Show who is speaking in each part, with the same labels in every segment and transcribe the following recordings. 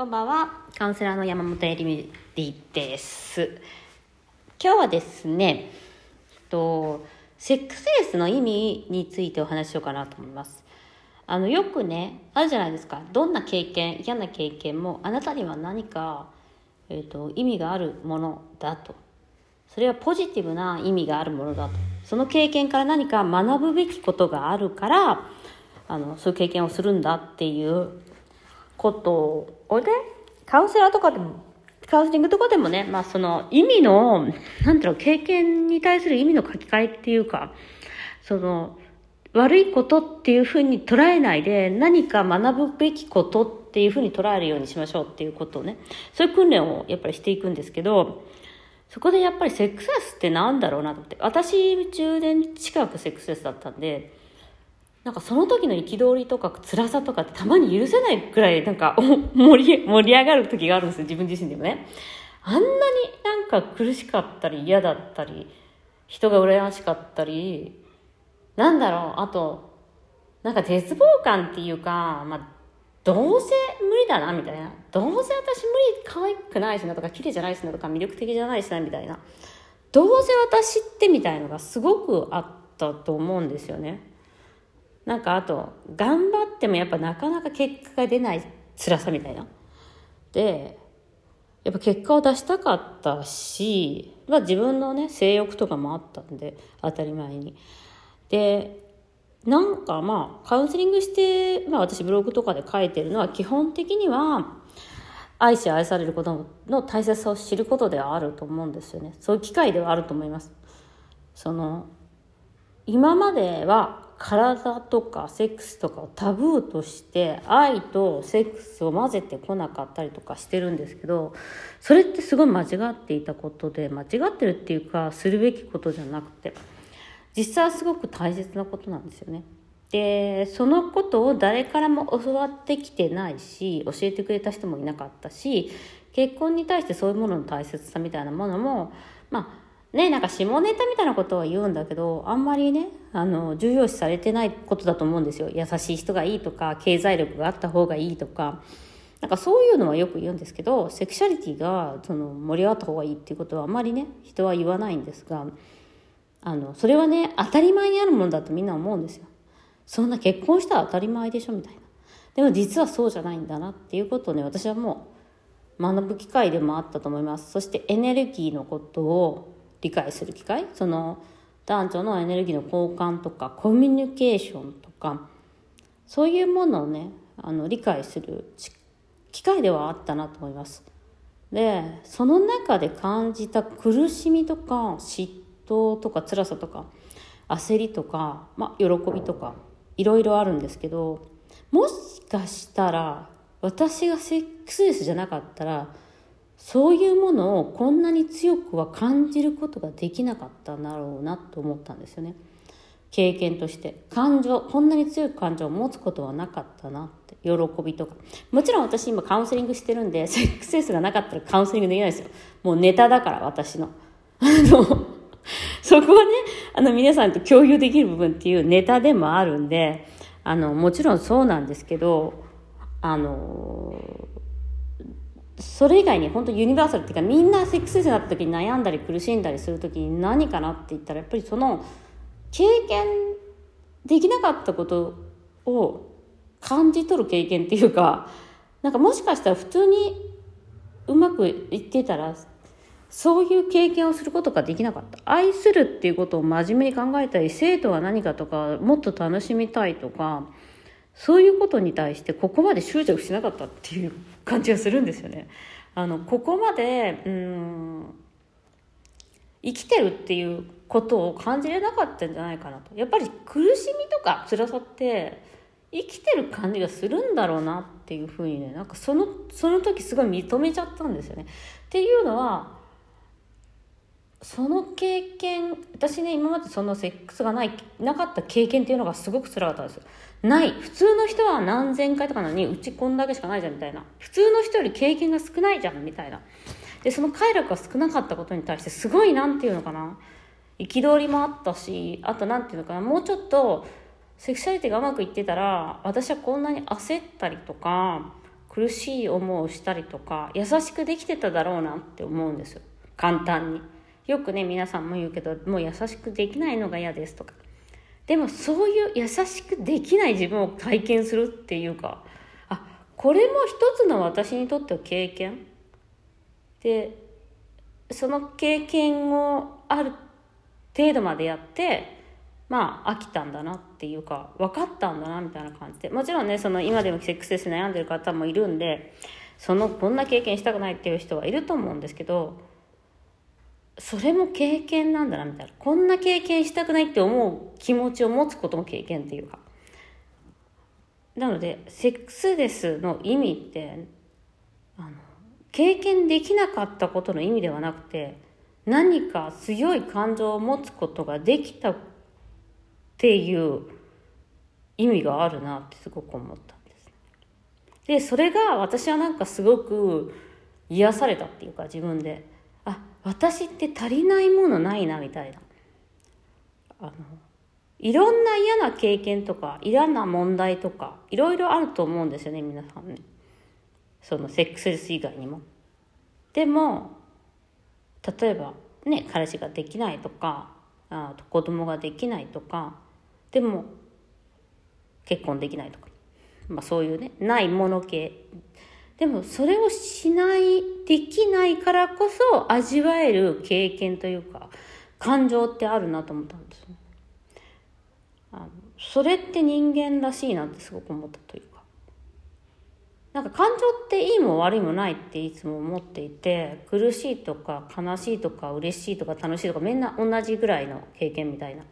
Speaker 1: こんばんは、カウンセラーの山本えりみです。今日はですね、とセックスレスの意味についてお話ししようかなと思います。あのよくねあるじゃないですか。どんな経験、嫌な経験もあなたには何かえっ、と意味があるものだと。それはポジティブな意味があるものだと。その経験から何か学ぶべきことがあるから、あのそういう経験をするんだっていうことをねカウンセラーとかでも。カウンセリングとかでもね、まあ、その意味のなんていうの経験に対する意味の書き換えっていうかその悪いことっていうふうに捉えないで何か学ぶべきことっていうふうに捉えるようにしましょうっていうことをね。そういう訓練をやっぱりしていくんですけどそこでやっぱりセックスレスってなんだろうなって。私10年近くセックスレスだったんでなんかその時の憤りとか辛さとかってたまに許せないくらいなんか 盛り盛り上がる時があるんですよ自分自身でもね。あんなになんか苦しかったり嫌だったり人が羨ましかったりなんだろうあとなんか絶望感っていうかまあどうせ無理だなみたいな。どうせ私無理可愛くないしなとか綺麗じゃないしなとか魅力的じゃないしなみたいな。どうせ私ってみたいのがすごくあったと思うんですよね。なんかあと頑張ってもやっぱなかなか結果が出ない辛さみたいな。でやっぱ結果を出したかったし、まあ、自分のね性欲とかもあったんで当たり前に。でなんかまあカウンセリングして、まあ、私ブログとかで書いてるのは基本的には愛し愛されることの大切さを知ることではあると思うんですよねそういう機会ではあると思いますその今までは体とかセックスとかをタブーとして愛とセックスを混ぜてこなかったりとかしてるんですけどそれってすごい間違っていたことで間違ってるっていうかするべきことじゃなくて実際はすごく大切なことなんですよね。でそのことを誰からも教わってきてないし教えてくれた人もいなかったし結婚に対してそういうものの大切さみたいなものもまあねなんか下ネタみたいなことは言うんだけどあんまりねあの重要視されてないことだと思うんですよ優しい人がいいとか経済力があった方がいいとかなんかそういうのはよく言うんですけどセクシャリティがその盛り上がった方がいいっていうことはあんまりね人は言わないんですがあのそれはね当たり前にあるものだとみんな思うんですよ。そんな結婚したら当たり前でしょみたいな。でも実はそうじゃないんだなっていうことをね私はもう学ぶ機会でもあったと思います。そしてエネルギーのことを理解する機会？その男女のエネルギーの交換とかコミュニケーションとかそういうものをねあの理解する機会ではあったなと思います。でその中で感じた苦しみとか嫉妬とか辛さとか焦りとか、まあ、喜びとかいろいろあるんですけどもしかしたら私がセックスレスじゃなかったらそういうものをこんなに強くは感じることができなかったんだろうなと思ったんですよね。経験として。感情こんなに強い感情を持つことはなかったなって。喜びとか。もちろん私今カウンセリングしてるんでセックスレスがなかったらカウンセリングできないですよ。もうネタだから私の。あのそこはねあの皆さんと共有できる部分っていうネタでもあるんであのもちろんそうなんですけどあのそれ以外に本当ユニバーサルっていうかみんなセックスレスになった時に悩んだり苦しんだりする時に何かなって言ったらやっぱりその経験できなかったことを感じ取る経験っていうかなんかもしかしたら普通にうまくいってたらそういう経験をすることができなかった。愛するっていうことを真面目に考えたり生徒は何かとかもっと楽しみたいとかそういうことに対してここまで執着しなかったっていう感じがするんですよね。あのここまでうん生きてるっていうことを感じれなかったんじゃないかなとやっぱり苦しみとか辛さって生きてる感じがするんだろうなっていうふうにねなんかそのその時すごい認めちゃったんですよね。っていうのはその経験私ね今までそのセックスがないなかった経験っていうのがすごく辛かったんですよ。ない。普通の人は何千回とかなのにうちこんだけしかないじゃんみたいな。普通の人より経験が少ないじゃんみたいな。でその快楽が少なかったことに対してすごいなんていうのかな。憤りもあったしあとなんていうのかな。もうちょっとセクシャリティがうまくいってたら私はこんなに焦ったりとか苦しい思いをしたりとか優しくできてただろうなって思うんですよ。簡単に。よくね皆さんも言うけどもう優しくできないのが嫌ですとか。でもそういう優しくできない自分を体験するっていうかあこれも一つの私にとっては経験。でその経験をある程度までやってまあ飽きたんだなっていうか分かったんだなみたいな感じで。もちろんねその今でもセックスレス悩んでる方もいるんでそのこんな経験したくないっていう人はいると思うんですけどそれも経験なんだなみたいな。こんな経験したくないって思う気持ちを持つことも経験っていうか。なのでセックスレスの意味ってあの経験できなかったことの意味ではなくて何か強い感情を持つことができたっていう意味があるなってすごく思ったんです。でそれが私はなんかすごく癒されたっていうか自分で。私って足りないものないなみたいな。あのいろんな嫌な経験とか嫌な問題とかいろいろあると思うんですよね皆さんね。そのセックスレス以外にも。でも例えばね彼氏ができないとかあ子供ができないとかでも結婚できないとか、まあ、そういうねないもの系。でもそれをしないできないからこそ味わえる経験というか感情ってあるなと思ったんですね。あのそれって人間らしいなってすごく思ったというか。なんか感情っていいも悪いもないっていつも思っていて苦しいとか悲しいとか嬉しいとか楽しいとかみんな同じぐらいの経験みたいな。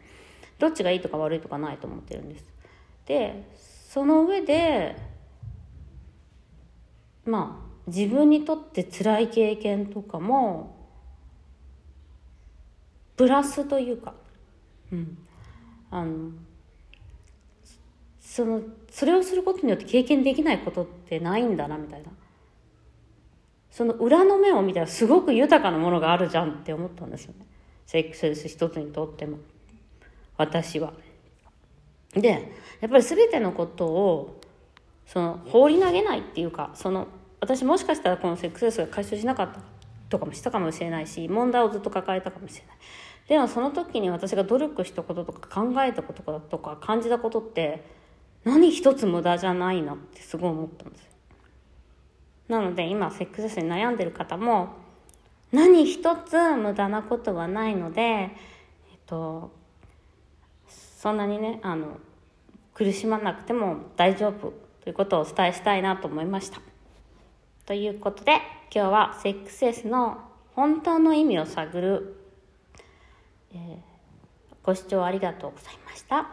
Speaker 1: どっちがいいとか悪いとかないと思ってるんです。でその上でまあ自分にとって辛い経験とかもプラスというか、うん、あのそのそれをすることによって経験できないことってないんだなみたいなその裏の面を見たらすごく豊かなものがあるじゃんって思ったんですよねセックスレス一つにとっても。私は。でやっぱり全てのことをその放り投げないっていうかその私もしかしたらこのセックスレスが解消しなかったとかもしたかもしれないし問題をずっと抱えたかもしれないでもその時に私が努力したこととか考えたこととか感じたことって何一つ無駄じゃないなってすごい思ったんですなので今セックスレスに悩んでる方も何一つ無駄なことはないのでえっとそんなにねあの苦しまなくても大丈夫ということをお伝えしたいなと思いました。ということで今日はセックスレスの本当の意味を探る、えー、ご視聴ありがとうございました。